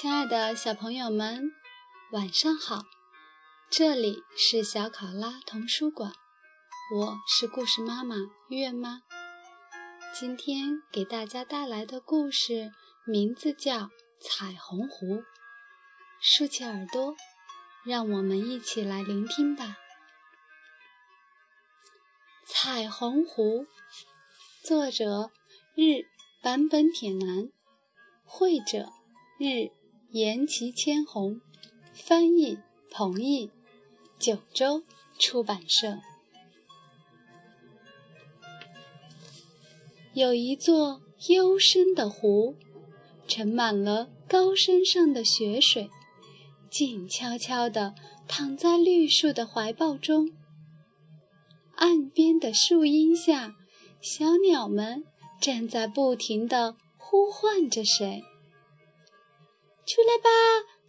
亲爱的小朋友们，晚上好！这里是小考拉童书馆，我是故事妈妈月妈。今天给大家带来的故事名字叫《彩虹湖》，竖起耳朵，让我们一起来聆听吧。《彩虹湖》作者日坂本铁男，绘者日岩崎千红，翻译彭毅，九州出版社。有一座幽深的湖，盛满了高山上的雪水，静悄悄地躺在绿树的怀抱中。岸边的树荫下，小鸟们正在不停地呼唤着谁：“出来吧，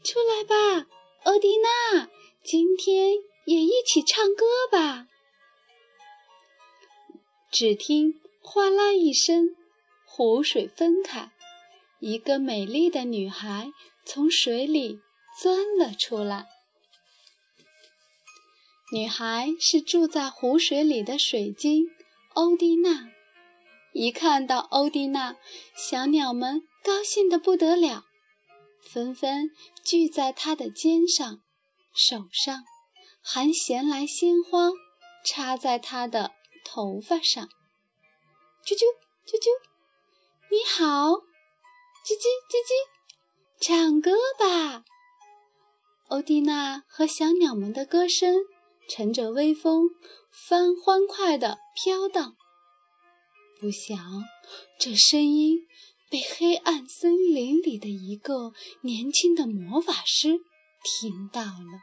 出来吧，欧迪娜，今天也一起唱歌吧！”只听哗啦一声，湖水分开，一个美丽的女孩从水里钻了出来。女孩是住在湖水里的水晶欧迪娜。一看到欧迪娜，小鸟们高兴得不得了，纷纷聚在他的肩上、手上，还衔来鲜花插在他的头发上。啾啾啾啾，你好，叽叽叽叽，唱歌吧！欧蒂娜和小鸟们的歌声。乘着微风，翻欢快地飘荡。不想，这声音被黑暗森林里的一个年轻的魔法师听到了。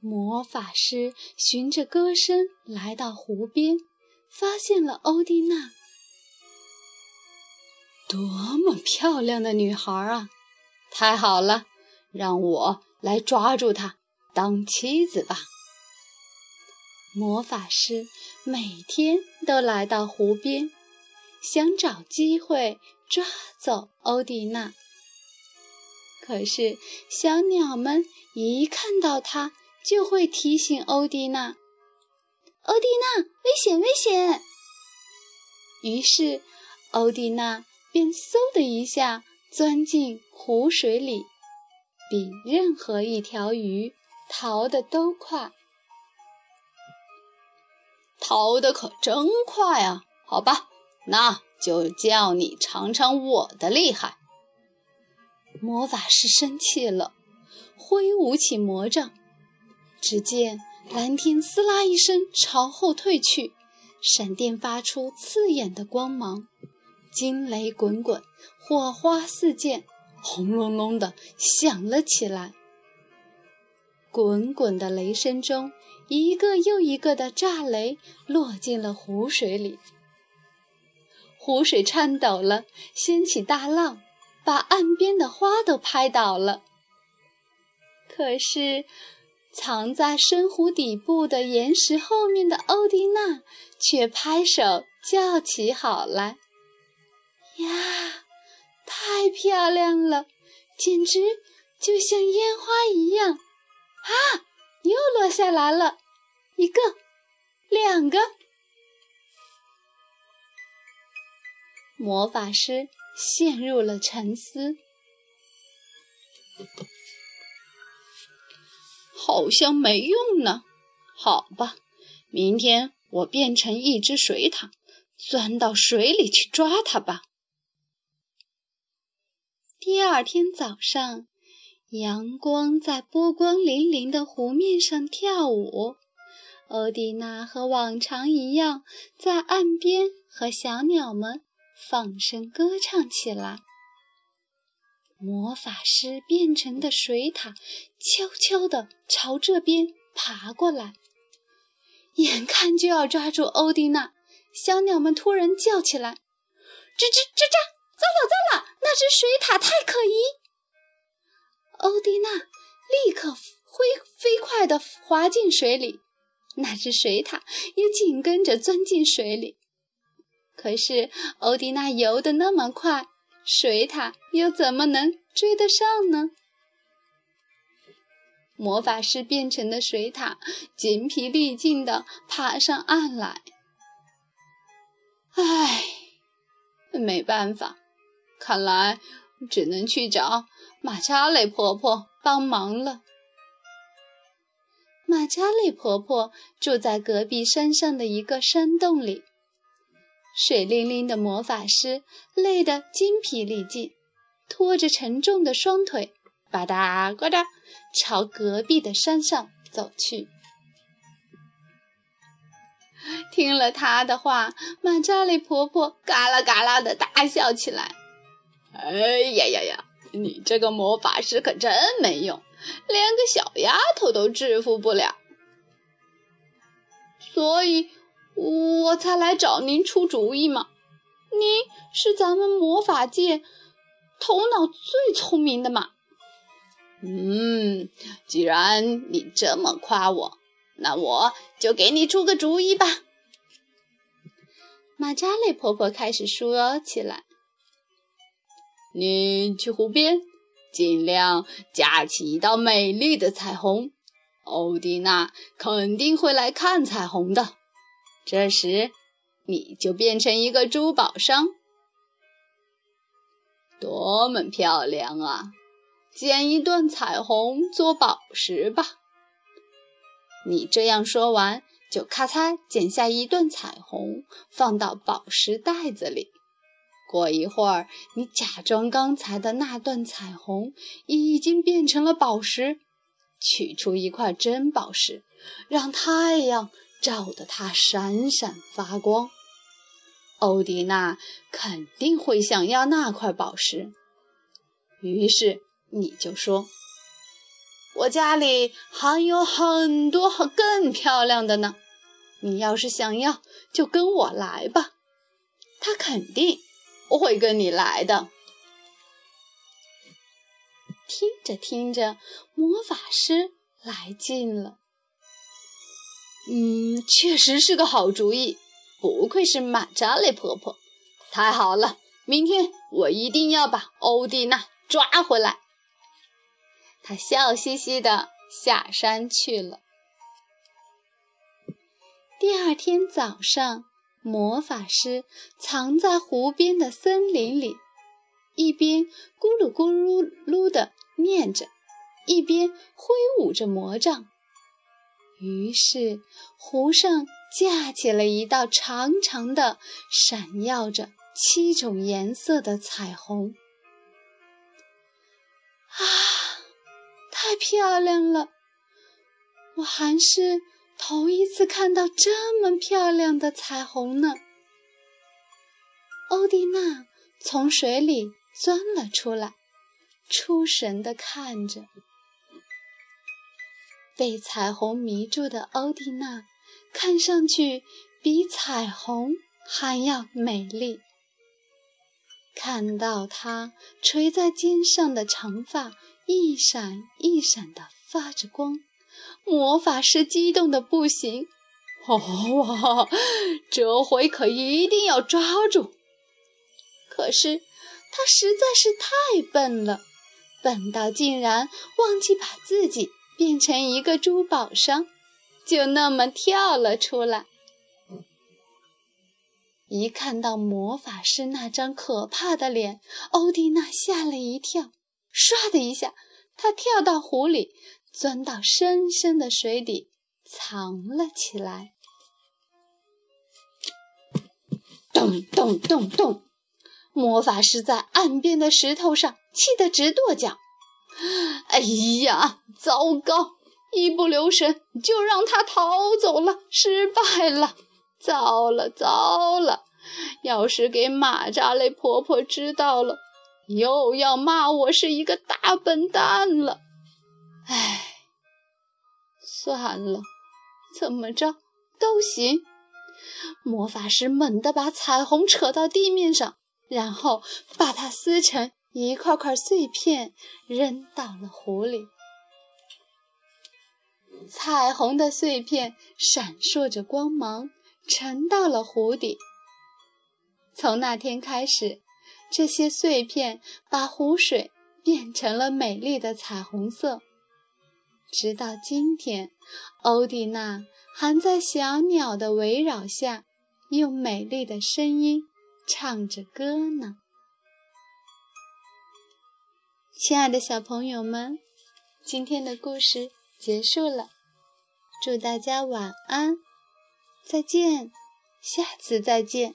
魔法师循着歌声来到湖边，发现了欧蒂娜。多么漂亮的女孩啊！太好了，让我。来抓住她当妻子吧！魔法师每天都来到湖边，想找机会抓走欧迪娜。可是小鸟们一看到它，就会提醒欧迪娜：“欧迪娜，危险，危险！”于是欧迪娜便嗖的一下钻进湖水里。比任何一条鱼逃得都快，逃得可真快啊！好吧，那就叫你尝尝我的厉害。魔法师生气了，挥舞起魔杖，只见蓝天“撕拉”一声朝后退去，闪电发出刺眼的光芒，惊雷滚滚，火花四溅。轰隆隆的响了起来，滚滚的雷声中，一个又一个的炸雷落进了湖水里。湖水颤抖了，掀起大浪，把岸边的花都拍倒了。可是，藏在深湖底部的岩石后面的欧迪娜却拍手叫起好来：“呀！”太漂亮了，简直就像烟花一样！啊，又落下来了，一个，两个。魔法师陷入了沉思，好像没用呢。好吧，明天我变成一只水獭，钻到水里去抓它吧。第二天早上，阳光在波光粼粼的湖面上跳舞。欧蒂娜和往常一样，在岸边和小鸟们放声歌唱起来。魔法师变成的水獭悄悄地朝这边爬过来，眼看就要抓住欧迪娜，小鸟们突然叫起来：“吱吱吱喳！”糟了糟了！那只水獭太可疑。欧迪娜立刻飞飞快地滑进水里，那只水獭也紧跟着钻进水里。可是欧迪娜游得那么快，水獭又怎么能追得上呢？魔法师变成的水獭筋疲力尽地爬上岸来。唉，没办法，看来只能去找马扎雷婆婆帮忙了。马扎雷婆婆住在隔壁山上的一个山洞里。水灵灵的魔法师累得筋疲力尽，拖着沉重的双腿，吧嗒呱嗒。朝隔壁的山上走去。听了他的话，马扎雷婆婆嘎啦嘎啦的大笑起来。哎呀呀呀！你这个魔法师可真没用，连个小丫头都制服不了。所以我才来找您出主意嘛。您是咱们魔法界头脑最聪明的嘛。嗯，既然你这么夸我，那我就给你出个主意吧。马扎雷婆婆开始说起来：“你去湖边，尽量架起一道美丽的彩虹，欧蒂娜肯定会来看彩虹的。这时，你就变成一个珠宝商，多么漂亮啊！”剪一段彩虹做宝石吧。你这样说完，就咔嚓剪下一段彩虹，放到宝石袋子里。过一会儿，你假装刚才的那段彩虹已经变成了宝石，取出一块真宝石，让太阳照得它闪闪发光。欧迪娜肯定会想要那块宝石，于是。你就说，我家里还有很多更漂亮的呢。你要是想要，就跟我来吧。他肯定会跟你来的。听着听着，魔法师来劲了。嗯，确实是个好主意。不愧是马扎雷婆婆，太好了！明天我一定要把欧蒂娜抓回来。他笑嘻嘻的下山去了。第二天早上，魔法师藏在湖边的森林里，一边咕噜咕噜噜的念着，一边挥舞着魔杖。于是，湖上架起了一道长长的、闪耀着七种颜色的彩虹。啊！太漂亮了！我还是头一次看到这么漂亮的彩虹呢。欧蒂娜从水里钻了出来，出神地看着。被彩虹迷住的欧蒂娜，看上去比彩虹还要美丽。看到她垂在肩上的长发。一闪一闪的发着光，魔法师激动的不行。哇，这回可一定要抓住！可是他实在是太笨了，笨到竟然忘记把自己变成一个珠宝商，就那么跳了出来。一看到魔法师那张可怕的脸，欧蒂娜吓了一跳。唰的一下，她跳到湖里，钻到深深的水底，藏了起来。咚咚咚咚！魔法师在岸边的石头上气得直跺脚。哎呀，糟糕！一不留神就让他逃走了，失败了！糟了糟了！要是给马扎雷婆婆知道了。又要骂我是一个大笨蛋了，唉，算了，怎么着都行。魔法师猛地把彩虹扯到地面上，然后把它撕成一块块碎片，扔到了湖里。彩虹的碎片闪烁着光芒，沉到了湖底。从那天开始。这些碎片把湖水变成了美丽的彩虹色。直到今天，欧蒂娜还在小鸟的围绕下，用美丽的声音唱着歌呢。亲爱的小朋友们，今天的故事结束了，祝大家晚安，再见，下次再见。